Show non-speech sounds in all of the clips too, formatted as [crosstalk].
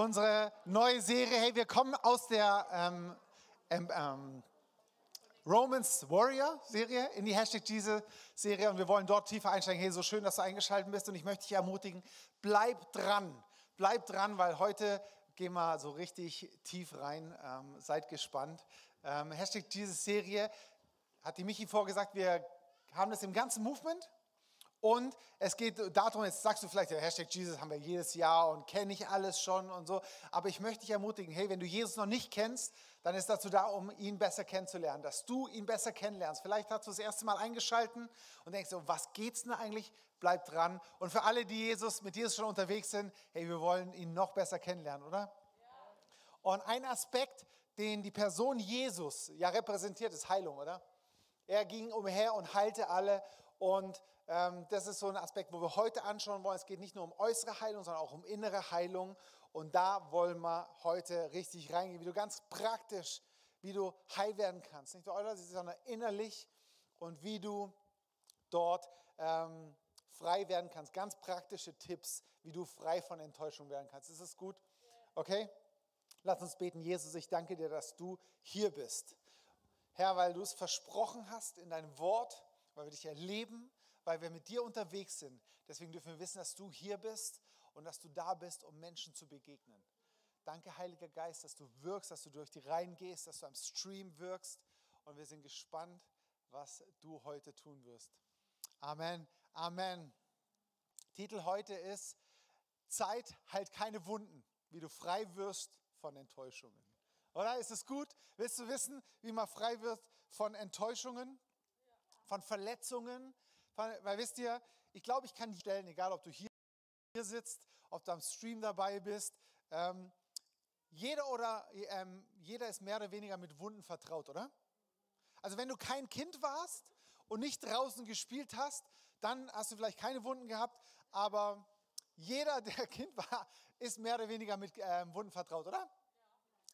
unsere neue Serie. Hey, wir kommen aus der ähm, ähm, ähm, Romans Warrior Serie in die Hashtag Jesus Serie und wir wollen dort tiefer einsteigen. Hey, so schön, dass du eingeschaltet bist und ich möchte dich ermutigen, bleib dran. Bleib dran, weil heute gehen wir so richtig tief rein. Ähm, seid gespannt. Ähm, Hashtag Jesus Serie hat die Michi vorgesagt, wir haben das im ganzen Movement und es geht darum, jetzt sagst du vielleicht, der Hashtag Jesus haben wir jedes Jahr und kenne ich alles schon und so. Aber ich möchte dich ermutigen, hey, wenn du Jesus noch nicht kennst, dann ist dazu da, um ihn besser kennenzulernen, dass du ihn besser kennenlernst. Vielleicht hast du das erste Mal eingeschalten und denkst, so, was geht's denn eigentlich? Bleib dran. Und für alle, die Jesus, mit Jesus schon unterwegs sind, hey, wir wollen ihn noch besser kennenlernen, oder? Ja. Und ein Aspekt, den die Person Jesus ja repräsentiert, ist Heilung, oder? Er ging umher und heilte alle und das ist so ein Aspekt, wo wir heute anschauen wollen. Es geht nicht nur um äußere Heilung, sondern auch um innere Heilung. Und da wollen wir heute richtig reingehen, wie du ganz praktisch, wie du heil werden kannst. Nicht nur äußerlich, sondern innerlich und wie du dort ähm, frei werden kannst. Ganz praktische Tipps, wie du frei von Enttäuschung werden kannst. Ist es gut? Okay? Lass uns beten. Jesus, ich danke dir, dass du hier bist. Herr, weil du es versprochen hast in deinem Wort weil wir dich erleben, weil wir mit dir unterwegs sind. Deswegen dürfen wir wissen, dass du hier bist und dass du da bist, um Menschen zu begegnen. Danke, Heiliger Geist, dass du wirkst, dass du durch die Reihen gehst, dass du am Stream wirkst. Und wir sind gespannt, was du heute tun wirst. Amen. Amen. Titel heute ist Zeit heilt keine Wunden, wie du frei wirst von Enttäuschungen. Oder ist es gut? Willst du wissen, wie man frei wird von Enttäuschungen? von Verletzungen. Weil wisst ihr, ich glaube, ich kann stellen, egal ob du hier sitzt, ob du am Stream dabei bist. Ähm, jeder, oder, ähm, jeder ist mehr oder weniger mit Wunden vertraut, oder? Also wenn du kein Kind warst und nicht draußen gespielt hast, dann hast du vielleicht keine Wunden gehabt, aber jeder, der [laughs] Kind war, ist mehr oder weniger mit ähm, Wunden vertraut, oder?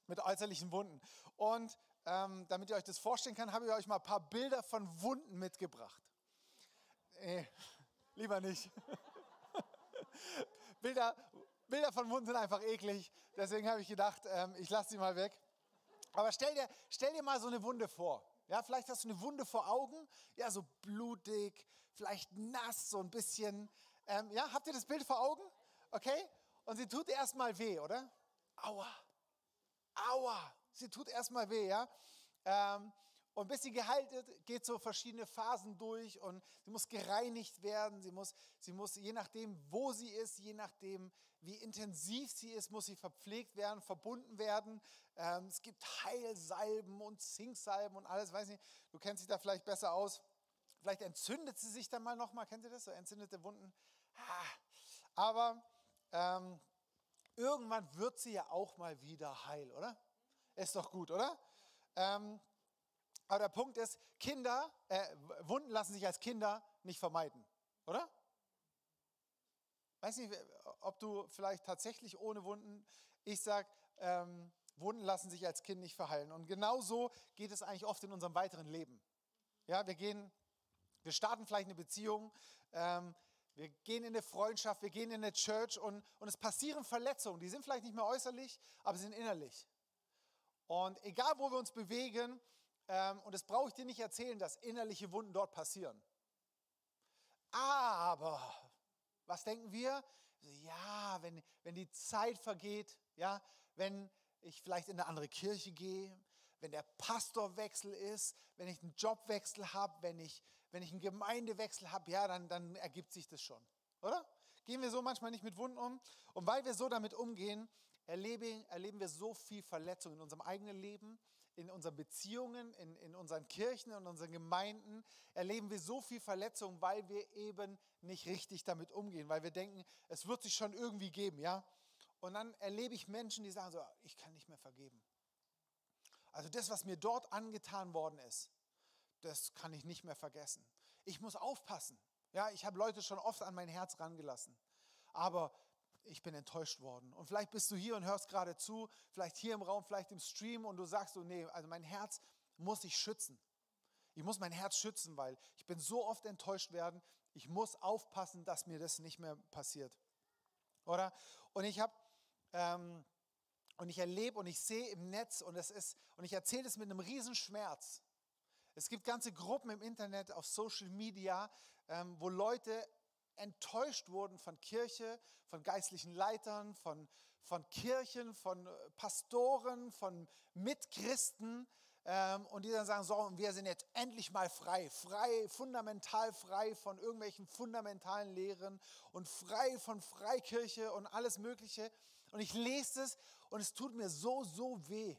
Mit äußerlichen Wunden. Und ähm, damit ihr euch das vorstellen könnt, habe ich euch mal ein paar Bilder von Wunden mitgebracht. Äh, lieber nicht. [laughs] Bilder, Bilder von Wunden sind einfach eklig. Deswegen habe ich gedacht, ähm, ich lasse sie mal weg. Aber stell dir, stell dir mal so eine Wunde vor. Ja, vielleicht hast du eine Wunde vor Augen, ja, so blutig, vielleicht nass, so ein bisschen. Ähm, ja, habt ihr das Bild vor Augen? Okay? Und sie tut erstmal weh, oder? Aua. Aua sie tut erstmal weh, ja. Ähm, und bis sie geheilt wird, geht so verschiedene Phasen durch und sie muss gereinigt werden. Sie muss, sie muss, je nachdem, wo sie ist, je nachdem, wie intensiv sie ist, muss sie verpflegt werden, verbunden werden. Ähm, es gibt Heilsalben und Zinksalben und alles, weiß nicht, du kennst dich da vielleicht besser aus. Vielleicht entzündet sie sich dann mal nochmal, kennt ihr das, so entzündete Wunden? Aber ähm, irgendwann wird sie ja auch mal wieder heil, oder? Ist doch gut, oder? Ähm, aber der Punkt ist, Kinder, äh, Wunden lassen sich als Kinder nicht vermeiden, oder? Weiß nicht, ob du vielleicht tatsächlich ohne Wunden, ich sage, ähm, Wunden lassen sich als Kind nicht verheilen. Und genau so geht es eigentlich oft in unserem weiteren Leben. Ja, wir gehen, wir starten vielleicht eine Beziehung, ähm, wir gehen in eine Freundschaft, wir gehen in eine Church und, und es passieren Verletzungen. Die sind vielleicht nicht mehr äußerlich, aber sie sind innerlich. Und egal, wo wir uns bewegen, und das brauche ich dir nicht erzählen, dass innerliche Wunden dort passieren. Aber, was denken wir? Ja, wenn, wenn die Zeit vergeht, ja, wenn ich vielleicht in eine andere Kirche gehe, wenn der Pastorwechsel ist, wenn ich einen Jobwechsel habe, wenn ich, wenn ich einen Gemeindewechsel habe, ja, dann, dann ergibt sich das schon, oder? Gehen wir so manchmal nicht mit Wunden um? Und weil wir so damit umgehen, erleben, erleben wir so viel Verletzung in unserem eigenen Leben, in unseren Beziehungen, in, in unseren Kirchen, in unseren Gemeinden, erleben wir so viel Verletzung, weil wir eben nicht richtig damit umgehen, weil wir denken, es wird sich schon irgendwie geben, ja. Und dann erlebe ich Menschen, die sagen so, ich kann nicht mehr vergeben. Also das, was mir dort angetan worden ist, das kann ich nicht mehr vergessen. Ich muss aufpassen. Ja, ich habe Leute schon oft an mein Herz rangelassen. Aber ich bin enttäuscht worden. Und vielleicht bist du hier und hörst gerade zu, vielleicht hier im Raum, vielleicht im Stream und du sagst so, nee, also mein Herz muss ich schützen. Ich muss mein Herz schützen, weil ich bin so oft enttäuscht werden. Ich muss aufpassen, dass mir das nicht mehr passiert. Oder? Und ich habe ähm, und ich erlebe und ich sehe im Netz und es ist und ich erzähle es mit einem Riesenschmerz. Es gibt ganze Gruppen im Internet, auf Social Media, ähm, wo Leute enttäuscht wurden von Kirche, von geistlichen Leitern, von, von Kirchen, von äh, Pastoren, von Mitchristen. Ähm, und die dann sagen, so, wir sind jetzt endlich mal frei, frei, fundamental frei von irgendwelchen fundamentalen Lehren und frei von Freikirche und alles Mögliche. Und ich lese es und es tut mir so, so weh.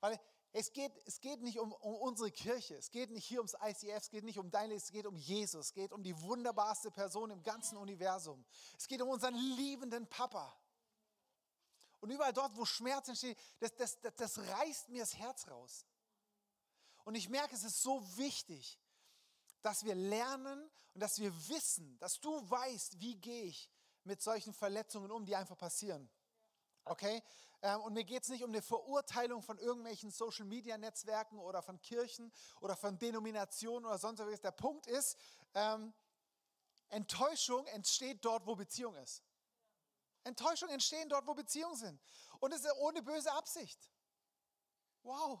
Weil es geht, es geht nicht um, um unsere Kirche, es geht nicht hier ums ICF, es geht nicht um dein Leben, es geht um Jesus, es geht um die wunderbarste Person im ganzen Universum. Es geht um unseren liebenden Papa. Und überall dort, wo Schmerz entsteht, das, das, das, das reißt mir das Herz raus. Und ich merke, es ist so wichtig, dass wir lernen und dass wir wissen, dass du weißt, wie gehe ich mit solchen Verletzungen um, die einfach passieren. Okay? Ähm, und mir geht es nicht um eine Verurteilung von irgendwelchen Social-Media-Netzwerken oder von Kirchen oder von Denominationen oder sonst was. Der Punkt ist, ähm, Enttäuschung entsteht dort, wo Beziehung ist. Enttäuschung entstehen dort, wo Beziehungen sind. Und es ist ohne böse Absicht. Wow.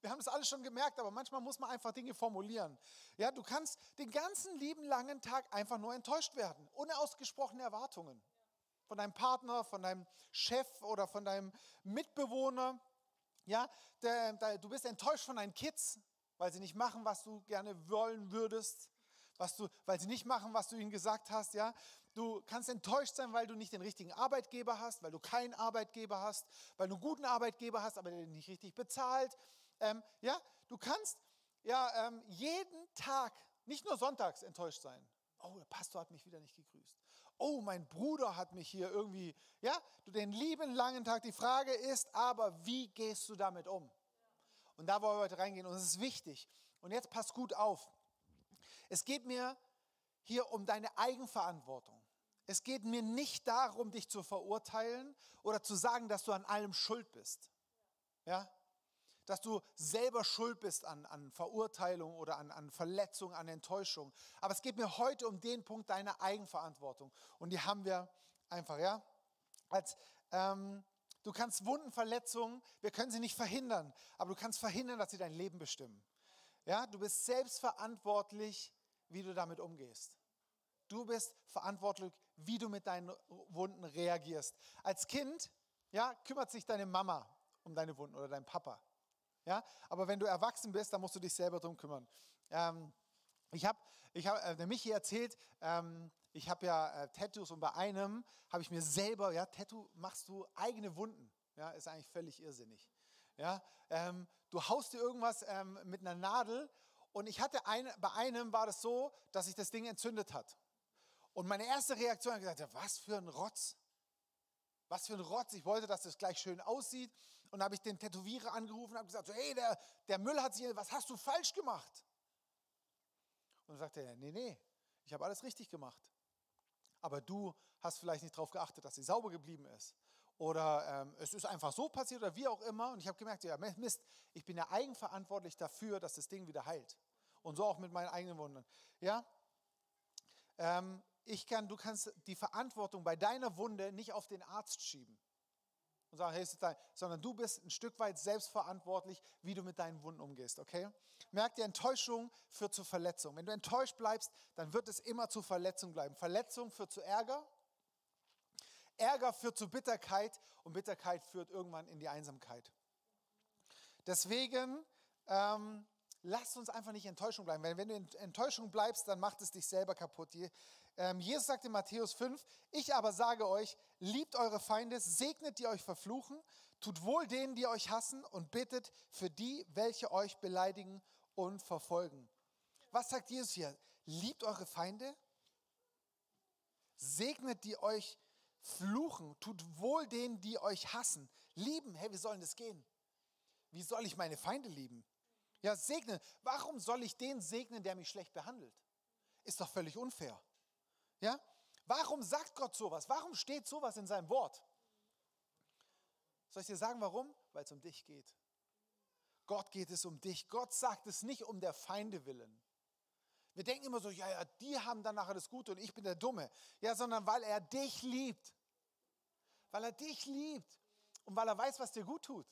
Wir haben das alles schon gemerkt, aber manchmal muss man einfach Dinge formulieren. Ja, du kannst den ganzen lieben langen Tag einfach nur enttäuscht werden. Unausgesprochene Erwartungen von deinem Partner, von deinem Chef oder von deinem Mitbewohner. Ja, der, der, du bist enttäuscht von deinen Kids, weil sie nicht machen, was du gerne wollen würdest, was du, weil sie nicht machen, was du ihnen gesagt hast. Ja, du kannst enttäuscht sein, weil du nicht den richtigen Arbeitgeber hast, weil du keinen Arbeitgeber hast, weil du einen guten Arbeitgeber hast, aber der nicht richtig bezahlt. Ähm, ja, du kannst ja ähm, jeden Tag, nicht nur sonntags enttäuscht sein. Oh, der Pastor hat mich wieder nicht gegrüßt. Oh, mein Bruder hat mich hier irgendwie, ja, du den lieben langen Tag. Die Frage ist aber, wie gehst du damit um? Und da wollen wir heute reingehen und es ist wichtig. Und jetzt passt gut auf. Es geht mir hier um deine Eigenverantwortung. Es geht mir nicht darum, dich zu verurteilen oder zu sagen, dass du an allem schuld bist. Ja? Dass du selber schuld bist an, an Verurteilung oder an, an Verletzung, an Enttäuschung. Aber es geht mir heute um den Punkt deiner Eigenverantwortung. Und die haben wir einfach, ja. Als, ähm, du kannst Wunden, Verletzungen, wir können sie nicht verhindern, aber du kannst verhindern, dass sie dein Leben bestimmen. Ja, du bist selbst verantwortlich, wie du damit umgehst. Du bist verantwortlich, wie du mit deinen Wunden reagierst. Als Kind, ja, kümmert sich deine Mama um deine Wunden oder dein Papa. Ja? Aber wenn du erwachsen bist, dann musst du dich selber darum kümmern. Ähm, ich habe ich hab, äh, der Michi erzählt, ähm, ich habe ja äh, Tattoos und bei einem habe ich mir selber, ja, Tattoo machst du eigene Wunden. Ja, ist eigentlich völlig irrsinnig. Ja, ähm, du haust dir irgendwas ähm, mit einer Nadel und ich hatte eine, bei einem war das so, dass sich das Ding entzündet hat. Und meine erste Reaktion hat gesagt, was für ein Rotz. Was für ein Rotz. Ich wollte, dass das gleich schön aussieht. Und habe ich den Tätowierer angerufen und habe gesagt, so, hey, der, der Müll hat sich, was hast du falsch gemacht? Und dann sagte er, nee, nee, ich habe alles richtig gemacht. Aber du hast vielleicht nicht darauf geachtet, dass sie sauber geblieben ist. Oder ähm, es ist einfach so passiert oder wie auch immer. Und ich habe gemerkt, ja, Mist, ich bin ja eigenverantwortlich dafür, dass das Ding wieder heilt. Und so auch mit meinen eigenen Wundern. Ja? Ähm, ich kann, du kannst die Verantwortung bei deiner Wunde nicht auf den Arzt schieben und sagen, hey, ist dein, sondern du bist ein Stück weit selbstverantwortlich, wie du mit deinen Wunden umgehst, okay? Merk dir, Enttäuschung führt zu Verletzung. Wenn du enttäuscht bleibst, dann wird es immer zu Verletzung bleiben. Verletzung führt zu Ärger, Ärger führt zu Bitterkeit und Bitterkeit führt irgendwann in die Einsamkeit. Deswegen ähm, Lass uns einfach nicht Enttäuschung bleiben. Wenn, wenn du in Enttäuschung bleibst, dann macht es dich selber kaputt. Ähm, Jesus sagt in Matthäus 5, ich aber sage euch, liebt eure Feinde, segnet die euch verfluchen, tut wohl denen, die euch hassen und bittet für die, welche euch beleidigen und verfolgen. Was sagt Jesus hier? Liebt eure Feinde, segnet die euch fluchen, tut wohl denen, die euch hassen. Lieben, hey, wie sollen das gehen? Wie soll ich meine Feinde lieben? Ja, segnen. Warum soll ich den segnen, der mich schlecht behandelt? Ist doch völlig unfair. Ja? Warum sagt Gott sowas? Warum steht sowas in seinem Wort? Soll ich dir sagen, warum? Weil es um dich geht. Gott geht es um dich. Gott sagt es nicht um der Feinde willen. Wir denken immer so, ja, ja, die haben dann nachher das Gute und ich bin der Dumme. Ja, sondern weil er dich liebt. Weil er dich liebt und weil er weiß, was dir gut tut.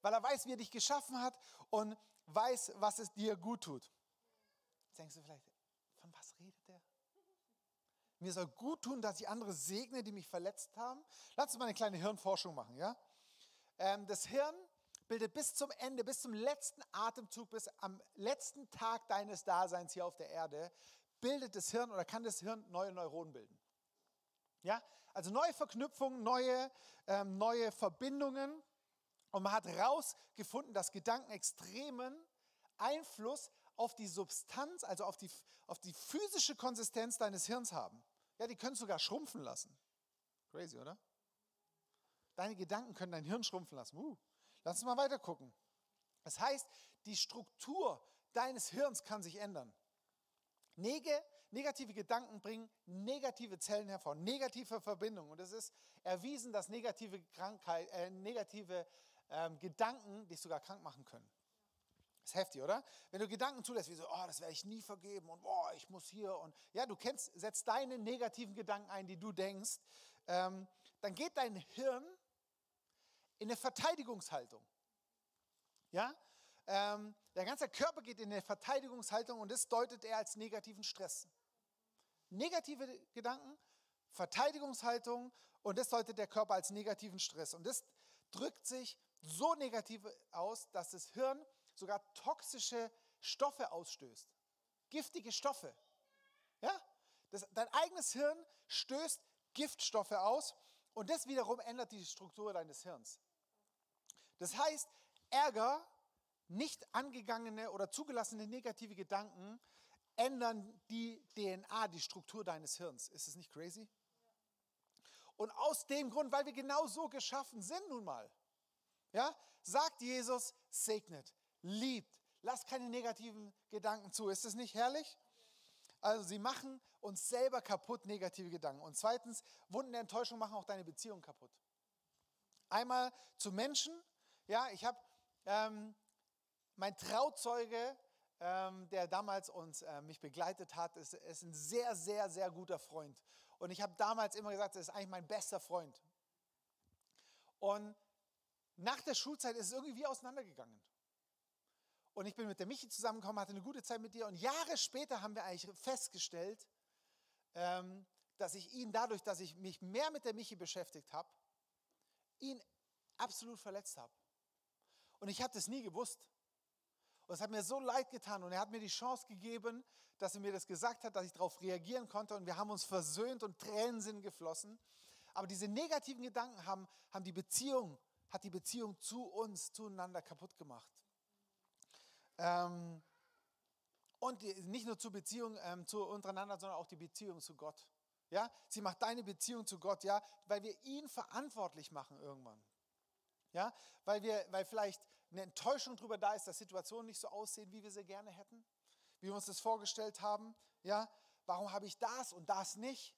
Weil er weiß, wie er dich geschaffen hat und weiß, was es dir gut tut. Jetzt denkst du vielleicht, von was redet der? Mir soll gut tun, dass ich andere segne, die mich verletzt haben. Lass uns mal eine kleine Hirnforschung machen. Ja? Ähm, das Hirn bildet bis zum Ende, bis zum letzten Atemzug, bis am letzten Tag deines Daseins hier auf der Erde, bildet das Hirn oder kann das Hirn neue Neuronen bilden. Ja, also neue Verknüpfungen, neue, ähm, neue Verbindungen. Und man hat herausgefunden, dass Gedanken extremen Einfluss auf die Substanz, also auf die, auf die physische Konsistenz deines Hirns haben. Ja, die können sogar schrumpfen lassen. Crazy, oder? Deine Gedanken können dein Hirn schrumpfen lassen. Uh, lass uns mal weiter gucken. Das heißt, die Struktur deines Hirns kann sich ändern. Neg negative Gedanken bringen negative Zellen hervor, negative Verbindungen. Und es ist erwiesen, dass negative, Krankheit, äh, negative ähm, Gedanken dich sogar krank machen können. Ist heftig, oder? Wenn du Gedanken zulässt, wie so, oh, das werde ich nie vergeben und oh, ich muss hier und ja, du kennst, setzt deine negativen Gedanken ein, die du denkst, ähm, dann geht dein Hirn in eine Verteidigungshaltung. Ja? Ähm, der ganze Körper geht in eine Verteidigungshaltung und das deutet er als negativen Stress. Negative Gedanken, Verteidigungshaltung und das deutet der Körper als negativen Stress. Und das drückt sich so negativ aus, dass das Hirn sogar toxische Stoffe ausstößt. Giftige Stoffe. Ja? Das, dein eigenes Hirn stößt Giftstoffe aus und das wiederum ändert die Struktur deines Hirns. Das heißt, Ärger, nicht angegangene oder zugelassene negative Gedanken ändern die DNA, die Struktur deines Hirns. Ist es nicht crazy? Und aus dem Grund, weil wir genau so geschaffen sind nun mal, ja, sagt Jesus, segnet, liebt, lasst keine negativen Gedanken zu. Ist es nicht herrlich? Also sie machen uns selber kaputt, negative Gedanken. Und zweitens, Wunden der Enttäuschung machen auch deine Beziehung kaputt. Einmal zu Menschen. Ja, ich habe ähm, mein Trauzeuge, ähm, der damals uns, äh, mich begleitet hat, ist, ist ein sehr, sehr, sehr guter Freund. Und ich habe damals immer gesagt, er ist eigentlich mein bester Freund. Und nach der Schulzeit ist es irgendwie auseinandergegangen. Und ich bin mit der Michi zusammengekommen, hatte eine gute Zeit mit dir. Und Jahre später haben wir eigentlich festgestellt, ähm, dass ich ihn dadurch, dass ich mich mehr mit der Michi beschäftigt habe, ihn absolut verletzt habe. Und ich habe das nie gewusst. Und es hat mir so leid getan. Und er hat mir die Chance gegeben, dass er mir das gesagt hat, dass ich darauf reagieren konnte. Und wir haben uns versöhnt und Tränen sind geflossen. Aber diese negativen Gedanken haben, haben die Beziehung, hat die Beziehung zu uns, zueinander kaputt gemacht. Ähm, und die, nicht nur zur Beziehung ähm, zu untereinander, sondern auch die Beziehung zu Gott. Ja, sie macht deine Beziehung zu Gott, ja, weil wir ihn verantwortlich machen irgendwann. Ja, weil wir, weil vielleicht eine Enttäuschung darüber da ist, dass Situationen nicht so aussehen, wie wir sie gerne hätten, wie wir uns das vorgestellt haben. Ja, warum habe ich das und das nicht?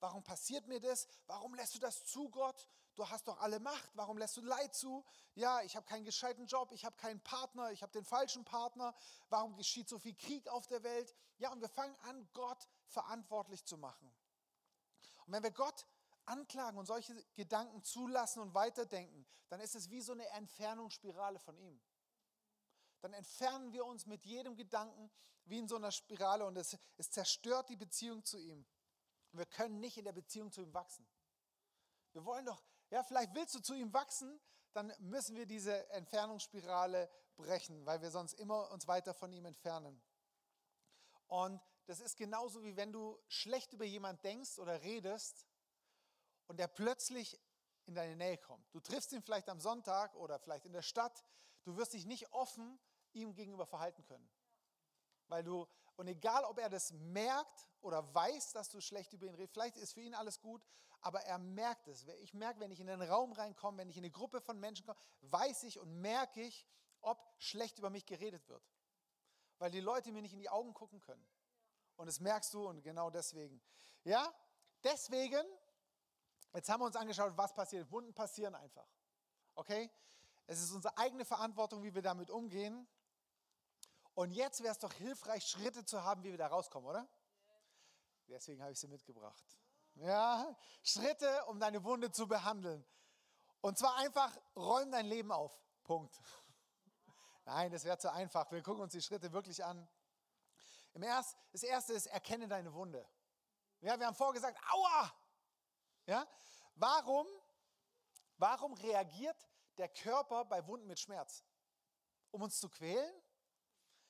Warum passiert mir das? Warum lässt du das zu, Gott? Du hast doch alle Macht. Warum lässt du Leid zu? Ja, ich habe keinen gescheiten Job, ich habe keinen Partner, ich habe den falschen Partner. Warum geschieht so viel Krieg auf der Welt? Ja, und wir fangen an, Gott verantwortlich zu machen. Und wenn wir Gott anklagen und solche Gedanken zulassen und weiterdenken, dann ist es wie so eine Entfernungsspirale von ihm. Dann entfernen wir uns mit jedem Gedanken wie in so einer Spirale und es, es zerstört die Beziehung zu ihm. Wir können nicht in der Beziehung zu ihm wachsen. Wir wollen doch, ja, vielleicht willst du zu ihm wachsen, dann müssen wir diese Entfernungsspirale brechen, weil wir sonst immer uns weiter von ihm entfernen. Und das ist genauso wie wenn du schlecht über jemanden denkst oder redest und der plötzlich in deine Nähe kommt. Du triffst ihn vielleicht am Sonntag oder vielleicht in der Stadt. Du wirst dich nicht offen ihm gegenüber verhalten können. Weil du, und egal ob er das merkt oder weiß, dass du schlecht über ihn redest, vielleicht ist für ihn alles gut, aber er merkt es. Ich merke, wenn ich in einen Raum reinkomme, wenn ich in eine Gruppe von Menschen komme, weiß ich und merke ich, ob schlecht über mich geredet wird. Weil die Leute mir nicht in die Augen gucken können. Und das merkst du und genau deswegen. Ja, deswegen, jetzt haben wir uns angeschaut, was passiert. Wunden passieren einfach. Okay? Es ist unsere eigene Verantwortung, wie wir damit umgehen. Und jetzt wäre es doch hilfreich, Schritte zu haben, wie wir da rauskommen, oder? Deswegen habe ich sie mitgebracht. Ja, Schritte, um deine Wunde zu behandeln. Und zwar einfach, räum dein Leben auf. Punkt. [laughs] Nein, das wäre zu einfach. Wir gucken uns die Schritte wirklich an. Im Erst, das erste ist, erkenne deine Wunde. Ja, wir haben vorgesagt, aua! Ja? Warum, warum reagiert der Körper bei Wunden mit Schmerz? Um uns zu quälen?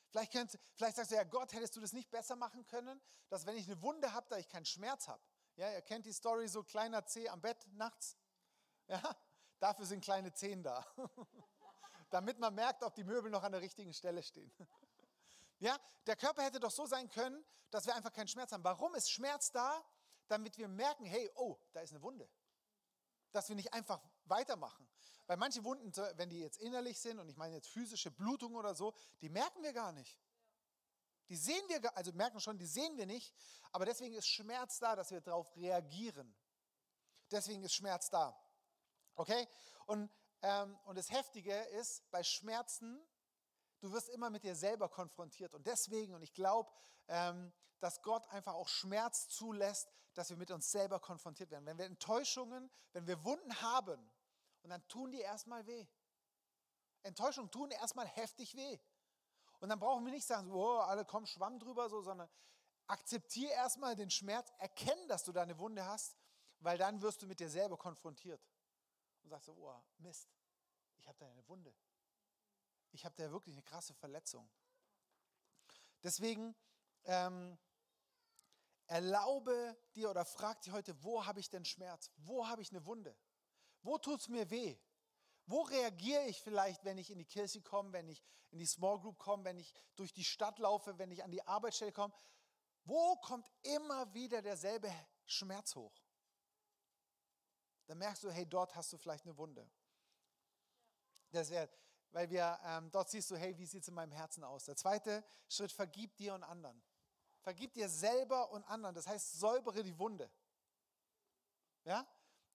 Vielleicht, könnt, vielleicht sagst du, ja Gott, hättest du das nicht besser machen können, dass wenn ich eine Wunde habe, da ich keinen Schmerz habe. Ja, ihr kennt die Story, so kleiner Zeh am Bett nachts. Ja, dafür sind kleine Zehen da. [laughs] Damit man merkt, ob die Möbel noch an der richtigen Stelle stehen. Ja, der Körper hätte doch so sein können, dass wir einfach keinen Schmerz haben. Warum ist Schmerz da? Damit wir merken, hey, oh, da ist eine Wunde. Dass wir nicht einfach weitermachen. Weil manche Wunden, wenn die jetzt innerlich sind, und ich meine jetzt physische Blutung oder so, die merken wir gar nicht. Die sehen wir, also merken schon, die sehen wir nicht, aber deswegen ist Schmerz da, dass wir darauf reagieren. Deswegen ist Schmerz da. Okay? Und, ähm, und das Heftige ist, bei Schmerzen du wirst immer mit dir selber konfrontiert. Und deswegen, und ich glaube, ähm, dass Gott einfach auch Schmerz zulässt, dass wir mit uns selber konfrontiert werden. Wenn wir Enttäuschungen, wenn wir Wunden haben, und dann tun die erstmal weh. Enttäuschungen tun erstmal heftig weh. Und dann brauchen wir nicht sagen, oh, alle kommen Schwamm drüber, so, sondern akzeptiere erstmal den Schmerz, erkenne, dass du da eine Wunde hast, weil dann wirst du mit dir selber konfrontiert. Und sagst so, oh, Mist, ich habe da eine Wunde ich habe da wirklich eine krasse Verletzung. Deswegen ähm, erlaube dir oder frag dich heute, wo habe ich denn Schmerz? Wo habe ich eine Wunde? Wo tut es mir weh? Wo reagiere ich vielleicht, wenn ich in die Kirche komme, wenn ich in die Small Group komme, wenn ich durch die Stadt laufe, wenn ich an die Arbeitsstelle komme? Wo kommt immer wieder derselbe Schmerz hoch? Dann merkst du, hey, dort hast du vielleicht eine Wunde. Das wäre weil wir ähm, dort siehst du, hey, wie sieht es in meinem Herzen aus? Der zweite Schritt, vergib dir und anderen. Vergib dir selber und anderen. Das heißt, säubere die Wunde. Ja?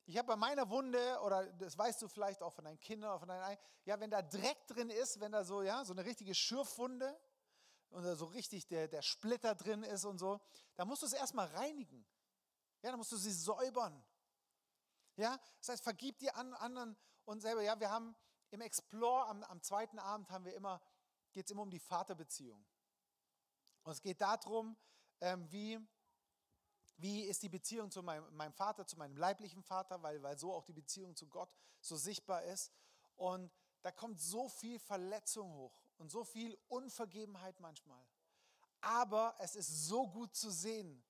Ich habe bei meiner Wunde, oder das weißt du vielleicht auch von deinen Kindern oder von deinen ja, wenn da Dreck drin ist, wenn da so, ja, so eine richtige Schürfwunde und da so richtig der, der Splitter drin ist und so, dann musst du es erstmal reinigen. Ja, dann musst du sie säubern. Ja, das heißt, vergib dir an anderen und selber. Ja, wir haben im Explore am, am zweiten Abend haben wir immer, geht es immer um die Vaterbeziehung. Und es geht darum, ähm, wie, wie ist die Beziehung zu meinem, meinem, Vater, zu meinem leiblichen Vater, weil, weil so auch die Beziehung zu Gott so sichtbar ist. Und da kommt so viel Verletzung hoch und so viel Unvergebenheit manchmal. Aber es ist so gut zu sehen,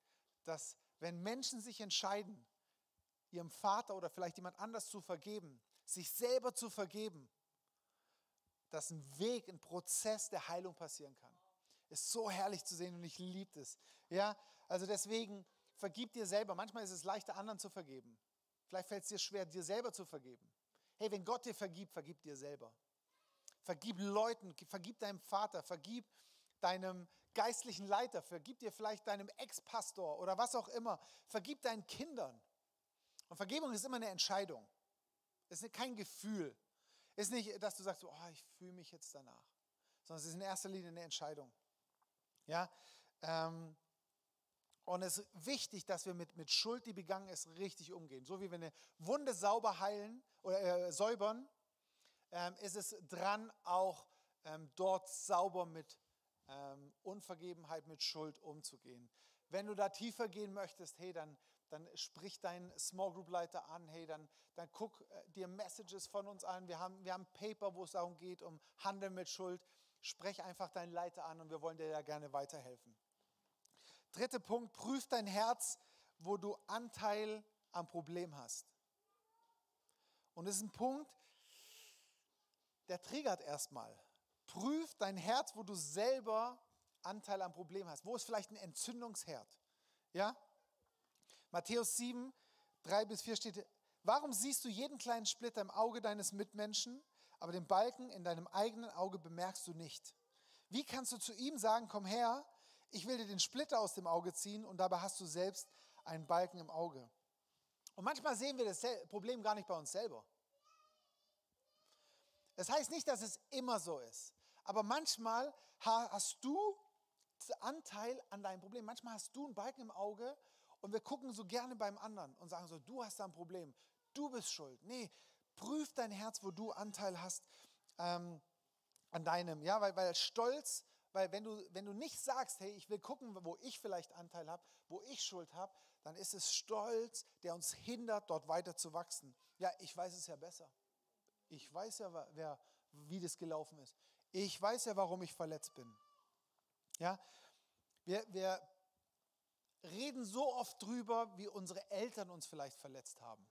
dass wenn Menschen sich entscheiden, ihrem Vater oder vielleicht jemand anders zu vergeben, sich selber zu vergeben, dass ein Weg, ein Prozess der Heilung passieren kann. Ist so herrlich zu sehen und ich liebe es. Ja, also deswegen vergib dir selber. Manchmal ist es leichter, anderen zu vergeben. Vielleicht fällt es dir schwer, dir selber zu vergeben. Hey, wenn Gott dir vergibt, vergib dir selber. Vergib Leuten, vergib deinem Vater, vergib deinem geistlichen Leiter, vergib dir vielleicht deinem Ex-Pastor oder was auch immer. Vergib deinen Kindern. Und Vergebung ist immer eine Entscheidung. Es ist kein Gefühl. Es ist nicht, dass du sagst, oh, ich fühle mich jetzt danach. Sondern es ist in erster Linie eine Entscheidung. Ja? Ähm, und es ist wichtig, dass wir mit, mit Schuld, die begangen ist, richtig umgehen. So wie wir eine Wunde sauber heilen oder äh, säubern, ähm, ist es dran, auch ähm, dort sauber mit ähm, Unvergebenheit, mit Schuld umzugehen. Wenn du da tiefer gehen möchtest, hey, dann dann sprich deinen Small Group Leiter an, hey, dann, dann guck äh, dir Messages von uns an. Wir haben, wir haben Paper, wo es darum geht, um Handel mit Schuld. Sprech einfach deinen Leiter an und wir wollen dir da gerne weiterhelfen. Dritter Punkt, prüf dein Herz, wo du Anteil am Problem hast. Und das ist ein Punkt, der triggert erstmal. Prüf dein Herz, wo du selber Anteil am Problem hast. Wo ist vielleicht ein Entzündungsherd? Ja? Matthäus 7, 3 bis 4 steht, warum siehst du jeden kleinen Splitter im Auge deines Mitmenschen, aber den Balken in deinem eigenen Auge bemerkst du nicht? Wie kannst du zu ihm sagen, komm her, ich will dir den Splitter aus dem Auge ziehen und dabei hast du selbst einen Balken im Auge? Und manchmal sehen wir das Problem gar nicht bei uns selber. Das heißt nicht, dass es immer so ist, aber manchmal hast du Anteil an deinem Problem. Manchmal hast du einen Balken im Auge Und wir gucken so gerne beim anderen und sagen so, du hast da ein Problem, du bist schuld. Nee, prüf dein Herz, wo du Anteil hast ähm, an deinem. Ja, weil, weil Stolz, weil wenn du, wenn du nicht sagst, hey, ich will gucken, wo ich vielleicht Anteil habe, wo ich Schuld habe, dann ist es Stolz, der uns hindert, dort weiter zu wachsen. Ja, ich weiß es ja besser. Ich weiß ja, wer, wie das gelaufen ist. Ich weiß ja, warum ich verletzt bin. Ja, wir, wir reden so oft drüber, wie unsere Eltern uns vielleicht verletzt haben.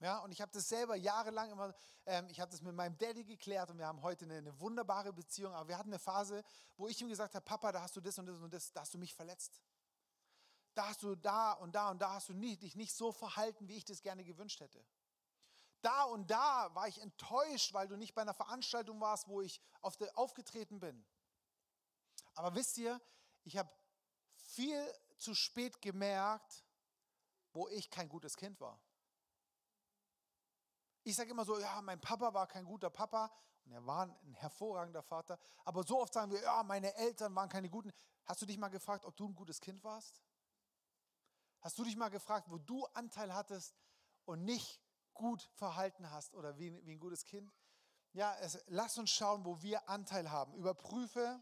Ja, und ich habe das selber jahrelang immer, ähm, ich habe das mit meinem Daddy geklärt und wir haben heute eine, eine, wunderbare Beziehung, aber wir hatten eine Phase, wo ich ihm gesagt habe, Papa, da hast du das und das und das, da hast du mich verletzt. Da hast du da und da und da hast du nie, dich nicht so verhalten, wie ich das gerne gewünscht hätte. Da und da war ich enttäuscht, weil du nicht bei einer Veranstaltung warst, wo ich auf de, aufgetreten bin. Aber wisst ihr, ich habe viel zu spät gemerkt, wo ich kein gutes Kind war. Ich sage immer so, ja, mein Papa war kein guter Papa und er war ein hervorragender Vater. Aber so oft sagen wir, ja, meine Eltern waren keine guten. Hast du dich mal gefragt, ob du ein gutes Kind warst? Hast du dich mal gefragt, wo du Anteil hattest und nicht gut verhalten hast oder wie, wie ein gutes Kind? Ja, es, lass uns schauen, wo wir Anteil haben. Überprüfe,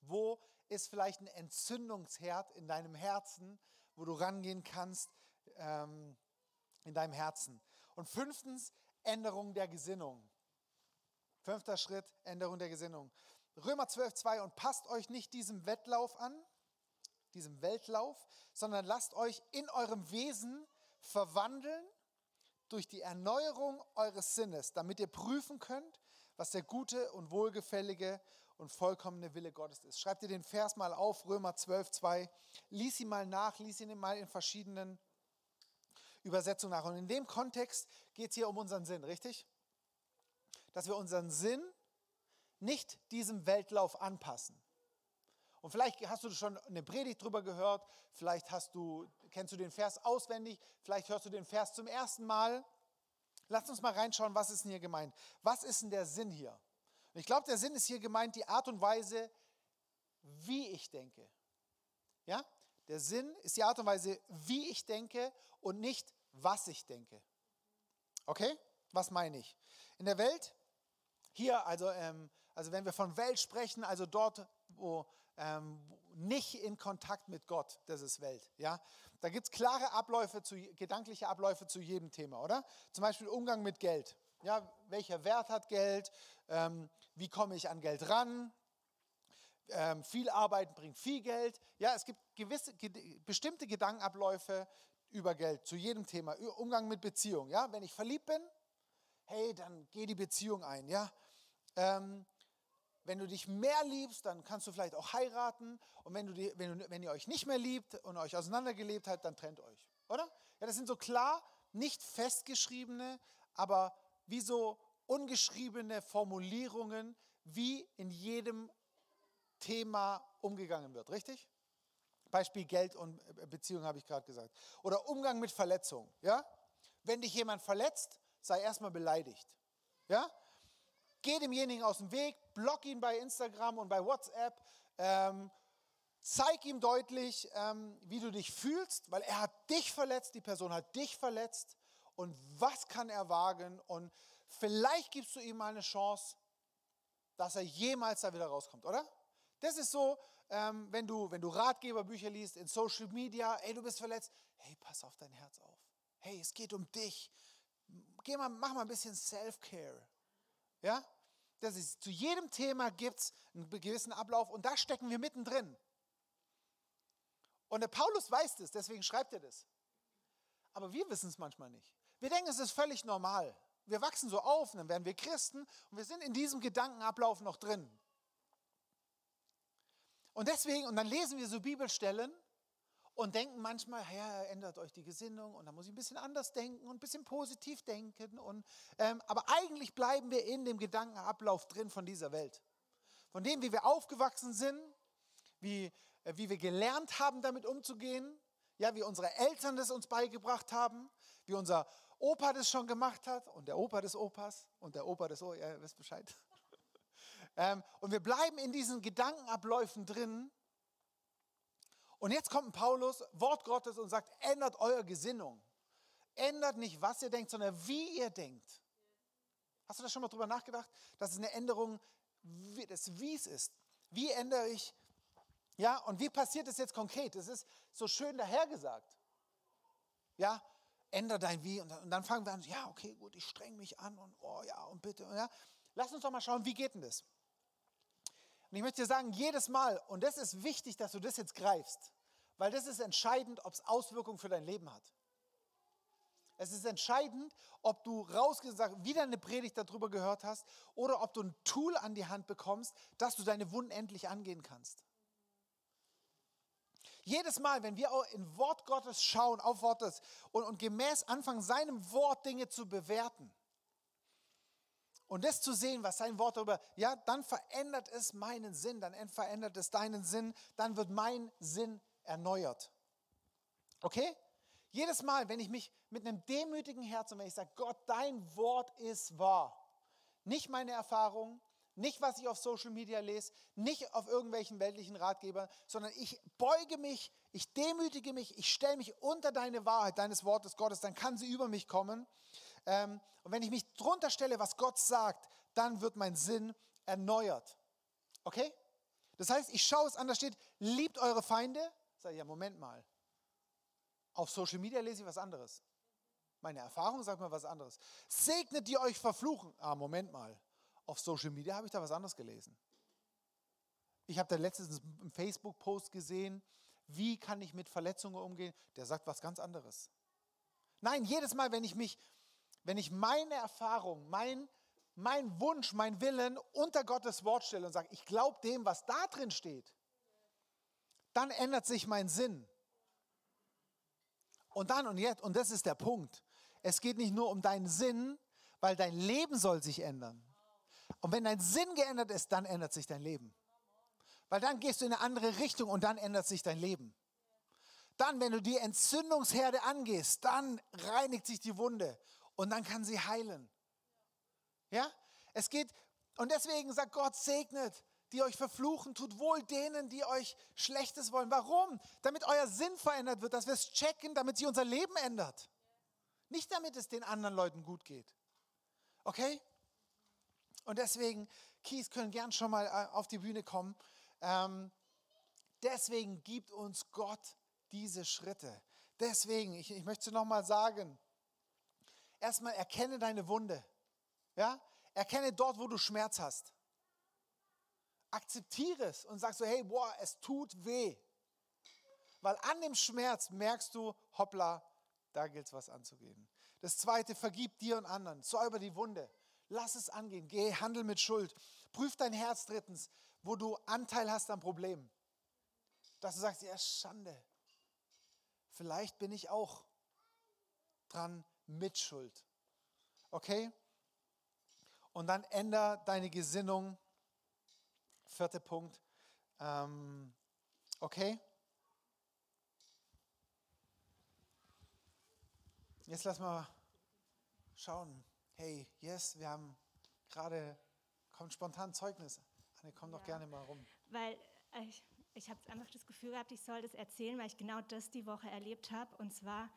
wo ist vielleicht ein Entzündungsherd in deinem Herzen, wo du rangehen kannst ähm, in deinem Herzen. Und fünftens, Änderung der Gesinnung. Fünfter Schritt, Änderung der Gesinnung. Römer 12, 2. Und passt euch nicht diesem Wettlauf an, diesem Weltlauf, sondern lasst euch in eurem Wesen verwandeln durch die Erneuerung eures Sinnes, damit ihr prüfen könnt, was der gute und wohlgefällige und vollkommene Wille Gottes ist. Schreibt ihr den Vers mal auf, Römer 12, 2. Lies ihn mal nach, lies ihn mal in verschiedenen Übersetzung nach. Und in dem Kontext geht es hier um unseren Sinn, richtig? Dass wir unseren Sinn nicht diesem Weltlauf anpassen. Und vielleicht hast du schon eine Predigt drüber gehört, vielleicht hast du, kennst du den Vers auswendig, vielleicht hörst du den Vers zum ersten Mal. Lass uns mal reinschauen, was ist denn hier gemeint? Was ist denn der Sinn hier? Und ich glaube, der Sinn ist hier gemeint, die Art und Weise, wie ich denke. Ja? Der Sinn ist die Art und Weise, wie ich denke und nicht, was ich denke. Okay? Was meine ich? In der Welt, hier, also, ähm, also wenn wir von Welt sprechen, also dort, wo ähm, nicht in Kontakt mit Gott, das ist Welt. Ja? Da gibt es klare Abläufe, zu, gedankliche Abläufe zu jedem Thema, oder? Zum Beispiel Umgang mit Geld. Ja, welcher Wert hat Geld? Ähm, wie komme ich an Geld ran? Ähm, viel Arbeiten bringt viel Geld. Ja, es gibt gewisse, bestimmte Gedankenabläufe über Geld zu jedem Thema. Umgang mit Beziehung. Ja, wenn ich verliebt bin, hey, dann geh die Beziehung ein. Ja, ähm, wenn du dich mehr liebst, dann kannst du vielleicht auch heiraten. Und wenn, du die, wenn, du, wenn ihr euch nicht mehr liebt und euch auseinandergelebt habt, dann trennt euch. Oder? Ja, das sind so klar, nicht festgeschriebene, aber wie so ungeschriebene Formulierungen, wie in jedem Thema umgegangen wird, richtig? Beispiel Geld und Beziehung habe ich gerade gesagt. Oder Umgang mit Verletzung. Ja? Wenn dich jemand verletzt, sei erstmal beleidigt. Ja? Geh demjenigen aus dem Weg, block ihn bei Instagram und bei WhatsApp. Ähm, zeig ihm deutlich, ähm, wie du dich fühlst, weil er hat dich verletzt, die Person hat dich verletzt. Und was kann er wagen? Und vielleicht gibst du ihm mal eine Chance, dass er jemals da wieder rauskommt, oder? Das ist so, ähm, wenn, du, wenn du Ratgeberbücher liest in Social Media, hey, du bist verletzt, hey, pass auf dein Herz auf. Hey, es geht um dich. Geh mal, mach mal ein bisschen Self-Care. Ja? Das ist, zu jedem Thema gibt es einen gewissen Ablauf und da stecken wir mittendrin. Und der Paulus weiß das, deswegen schreibt er das. Aber wir wissen es manchmal nicht. Wir denken, es ist völlig normal. Wir wachsen so auf, dann werden wir Christen und wir sind in diesem Gedankenablauf noch drin. Und deswegen, und dann lesen wir so Bibelstellen und denken manchmal, ja, ändert euch die Gesinnung und dann muss ich ein bisschen anders denken und ein bisschen positiv denken. Und, ähm, aber eigentlich bleiben wir in dem Gedankenablauf drin von dieser Welt. Von dem, wie wir aufgewachsen sind, wie, äh, wie wir gelernt haben, damit umzugehen, ja, wie unsere Eltern das uns beigebracht haben, wie unser Opa das schon gemacht hat und der Opa des Opas und der Opa des Opas, ja, ihr wisst Bescheid. Ähm, und wir bleiben in diesen Gedankenabläufen drin. Und jetzt kommt Paulus, Wort Gottes, und sagt, ändert eure Gesinnung. Ändert nicht, was ihr denkt, sondern wie ihr denkt. Hast du da schon mal drüber nachgedacht? Das ist eine Änderung des Wies ist. Wie ändere ich, ja, und wie passiert es jetzt konkret? Es ist so schön dahergesagt. Ja, ändere dein Wie. Und dann, und dann fangen wir an, ja, okay, gut, ich streng mich an und oh ja, und bitte. Und ja. Lass uns doch mal schauen, wie geht denn das? Und ich möchte dir sagen, jedes Mal, und das ist wichtig, dass du das jetzt greifst, weil das ist entscheidend, ob es Auswirkungen für dein Leben hat. Es ist entscheidend, ob du rausgesagt, wieder eine Predigt darüber gehört hast oder ob du ein Tool an die Hand bekommst, dass du deine Wunden endlich angehen kannst. Jedes Mal, wenn wir in Wort Gottes schauen, auf Wort Gottes und, und gemäß anfangen, seinem Wort Dinge zu bewerten und das zu sehen, was sein Wort darüber, ja, dann verändert es meinen Sinn, dann verändert es deinen Sinn, dann wird mein Sinn erneuert. Okay? Jedes Mal, wenn ich mich mit einem demütigen Herzen, wenn ich sage, Gott, dein Wort ist wahr, nicht meine Erfahrung, nicht was ich auf Social Media lese, nicht auf irgendwelchen weltlichen Ratgebern, sondern ich beuge mich, ich demütige mich, ich stelle mich unter deine Wahrheit, deines Wortes Gottes, dann kann sie über mich kommen. Ähm, und wenn ich mich drunter stelle, was Gott sagt, dann wird mein Sinn erneuert. Okay? Das heißt, ich schaue es an, da steht, liebt eure Feinde. Sag ich, ja, Moment mal. Auf Social Media lese ich was anderes. Meine Erfahrung sagt mir was anderes. Segnet die euch verfluchen. Ah, Moment mal. Auf Social Media habe ich da was anderes gelesen. Ich habe da letztens einen Facebook-Post gesehen, wie kann ich mit Verletzungen umgehen? Der sagt was ganz anderes. Nein, jedes Mal, wenn ich mich, wenn ich meine Erfahrung, mein, mein Wunsch, mein Willen unter Gottes Wort stelle und sage, ich glaube dem, was da drin steht, dann ändert sich mein Sinn. Und dann und jetzt, und das ist der Punkt, es geht nicht nur um deinen Sinn, weil dein Leben soll sich ändern. Und wenn dein Sinn geändert ist, dann ändert sich dein Leben. Weil dann gehst du in eine andere Richtung und dann ändert sich dein Leben. Dann, wenn du die Entzündungsherde angehst, dann reinigt sich die Wunde und dann kann sie heilen. Ja? Es geht, und deswegen sagt Gott, segnet die euch verfluchen, tut wohl denen, die euch Schlechtes wollen. Warum? Damit euer Sinn verändert wird, dass wir es checken, damit sich unser Leben ändert. Nicht damit es den anderen Leuten gut geht. Okay? Und deswegen, Kies können gern schon mal äh, auf die Bühne kommen. Ähm, deswegen gibt uns Gott diese Schritte. Deswegen, ich, ich möchte noch mal sagen, erstmal erkenne deine Wunde. Ja? Erkenne dort, wo du Schmerz hast akzeptiere es und sag so, hey, boah, es tut weh. Weil an dem Schmerz merkst du, hoppla, da gilt es was anzugehen. Das zweite, vergib dir und anderen, säuber die Wunde. Lass es angehen, geh, handel mit Schuld. Prüf dein Herz drittens, wo du Anteil hast am Problem. Dass du sagst, ja, Schande. Vielleicht bin ich auch dran mit Schuld. Okay? Und dann änder deine Gesinnung Vierter Punkt. Ähm, okay? Jetzt lass mal schauen. Hey, yes, wir haben gerade, kommt spontan Zeugnis. Anne, komm ja, doch gerne mal rum. Weil ich, ich habe einfach das Gefühl gehabt, ich soll das erzählen, weil ich genau das die Woche erlebt habe. Und zwar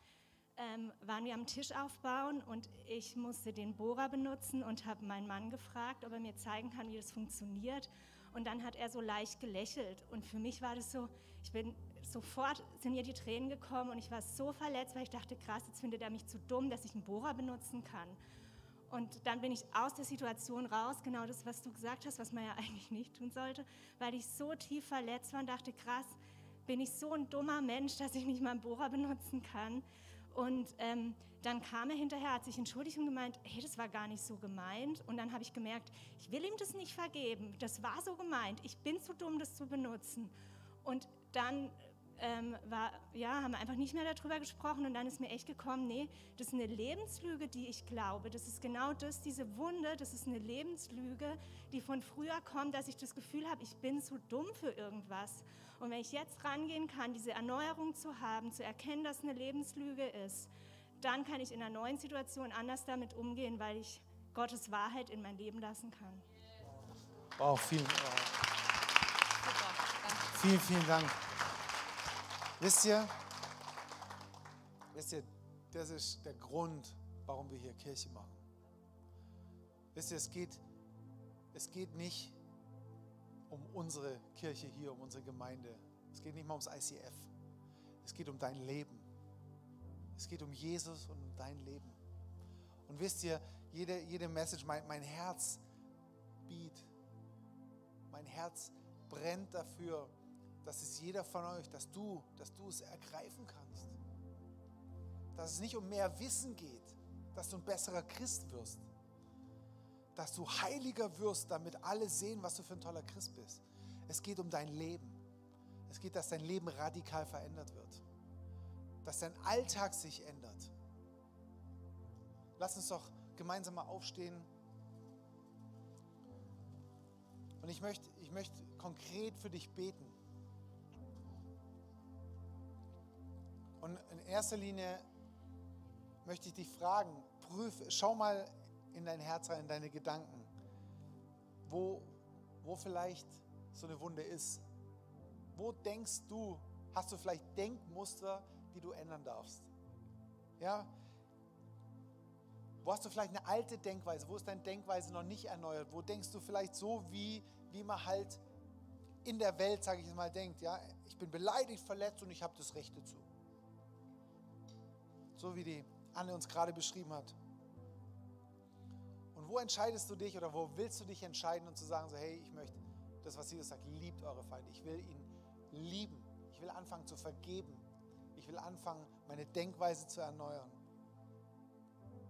ähm, waren wir am Tisch aufbauen und ich musste den Bohrer benutzen und habe meinen Mann gefragt, ob er mir zeigen kann, wie das funktioniert. Und dann hat er so leicht gelächelt. Und für mich war das so, ich bin sofort, sind mir die Tränen gekommen und ich war so verletzt, weil ich dachte, krass, jetzt findet er mich zu dumm, dass ich einen Bohrer benutzen kann. Und dann bin ich aus der Situation raus, genau das, was du gesagt hast, was man ja [laughs] eigentlich nicht tun sollte, weil ich so tief verletzt war und dachte, krass, bin ich so ein dummer Mensch, dass ich nicht mal einen Bohrer benutzen kann. Und ähm, dann kam er hinterher, hat sich entschuldigt und gemeint, hey, das war gar nicht so gemeint. Und dann habe ich gemerkt, ich will ihm das nicht vergeben. Das war so gemeint. Ich bin zu dumm, das zu benutzen. Und dann ähm, war, ja, haben wir einfach nicht mehr darüber gesprochen und dann ist mir echt gekommen, nee, das ist eine Lebenslüge, die ich glaube. Das ist genau das, diese Wunde, das ist eine Lebenslüge, die von früher kommt, dass ich das Gefühl habe, ich bin zu dumm für irgendwas. Und wenn ich jetzt rangehen kann, diese Erneuerung zu haben, zu erkennen, dass eine Lebenslüge ist, dann kann ich in einer neuen Situation anders damit umgehen, weil ich Gottes Wahrheit in mein Leben lassen kann. Wow, vielen, wow. Super, vielen, vielen Dank. Wisst ihr, wisst ihr, das ist der Grund, warum wir hier Kirche machen. Wisst ihr, es geht, es geht nicht um unsere Kirche hier, um unsere Gemeinde. Es geht nicht mal ums ICF. Es geht um dein Leben. Es geht um Jesus und um dein Leben. Und wisst ihr, jede, jede Message, mein, mein Herz beat, mein Herz brennt dafür, dass es jeder von euch, dass du, dass du es ergreifen kannst. Dass es nicht um mehr Wissen geht, dass du ein besserer Christ wirst. Dass du heiliger wirst, damit alle sehen, was du für ein toller Christ bist. Es geht um dein Leben. Es geht, dass dein Leben radikal verändert wird. Dass dein Alltag sich ändert. Lass uns doch gemeinsam mal aufstehen. Und ich möchte, ich möchte konkret für dich beten. Und in erster Linie möchte ich dich fragen, prüf, schau mal in dein Herz rein, in deine Gedanken, wo, wo vielleicht so eine Wunde ist. Wo denkst du, hast du vielleicht Denkmuster, die du ändern darfst? Ja? Wo hast du vielleicht eine alte Denkweise? Wo ist deine Denkweise noch nicht erneuert? Wo denkst du vielleicht so, wie, wie man halt in der Welt, sage ich mal, denkt? Ja, ich bin beleidigt, verletzt und ich habe das Recht dazu so wie die Anne uns gerade beschrieben hat. Und wo entscheidest du dich oder wo willst du dich entscheiden und zu sagen, so hey, ich möchte das, was Jesus sagt, liebt eure Feinde. Ich will ihn lieben. Ich will anfangen zu vergeben. Ich will anfangen, meine Denkweise zu erneuern.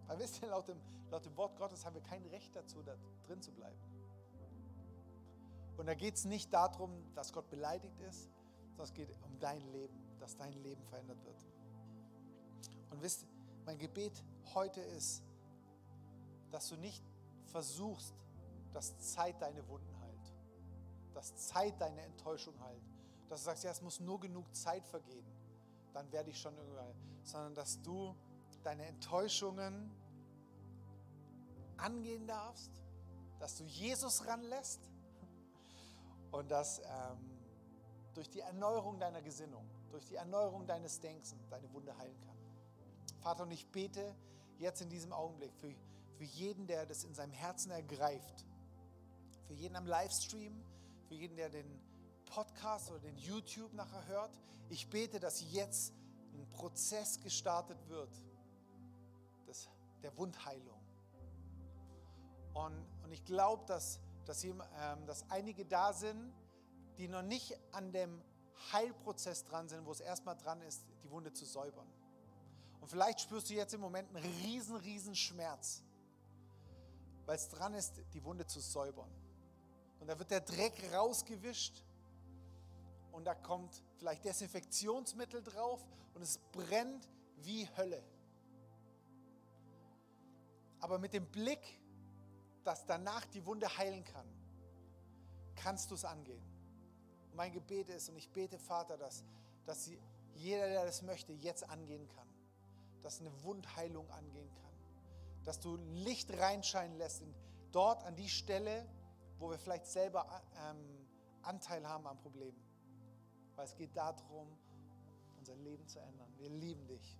Weil wisst ihr, laut dem, laut dem Wort Gottes haben wir kein Recht dazu, da drin zu bleiben. Und da geht es nicht darum, dass Gott beleidigt ist, sondern es geht um dein Leben, dass dein Leben verändert wird. Und wisst, mein Gebet heute ist, dass du nicht versuchst, dass Zeit deine Wunden heilt, dass Zeit deine Enttäuschung heilt, dass du sagst, ja, es muss nur genug Zeit vergehen, dann werde ich schon irgendwann, sondern dass du deine Enttäuschungen angehen darfst, dass du Jesus ranlässt und dass ähm, durch die Erneuerung deiner Gesinnung, durch die Erneuerung deines Denkens deine Wunde heilen kann. Vater, und ich bete jetzt in diesem Augenblick für, für jeden, der das in seinem Herzen ergreift, für jeden am Livestream, für jeden, der den Podcast oder den YouTube nachher hört. Ich bete, dass jetzt ein Prozess gestartet wird des, der Wundheilung. Und, und ich glaube, dass, dass, ähm, dass einige da sind, die noch nicht an dem Heilprozess dran sind, wo es erstmal dran ist, die Wunde zu säubern. Und vielleicht spürst du jetzt im Moment einen riesen, riesen Schmerz, weil es dran ist, die Wunde zu säubern. Und da wird der Dreck rausgewischt und da kommt vielleicht Desinfektionsmittel drauf und es brennt wie Hölle. Aber mit dem Blick, dass danach die Wunde heilen kann, kannst du es angehen. Und mein Gebet ist, und ich bete, Vater, dass, dass jeder, der das möchte, jetzt angehen kann dass eine Wundheilung angehen kann. Dass du Licht reinscheinen lässt, in, dort an die Stelle, wo wir vielleicht selber ähm, Anteil haben am Problem. Weil es geht darum, unser Leben zu ändern. Wir lieben dich.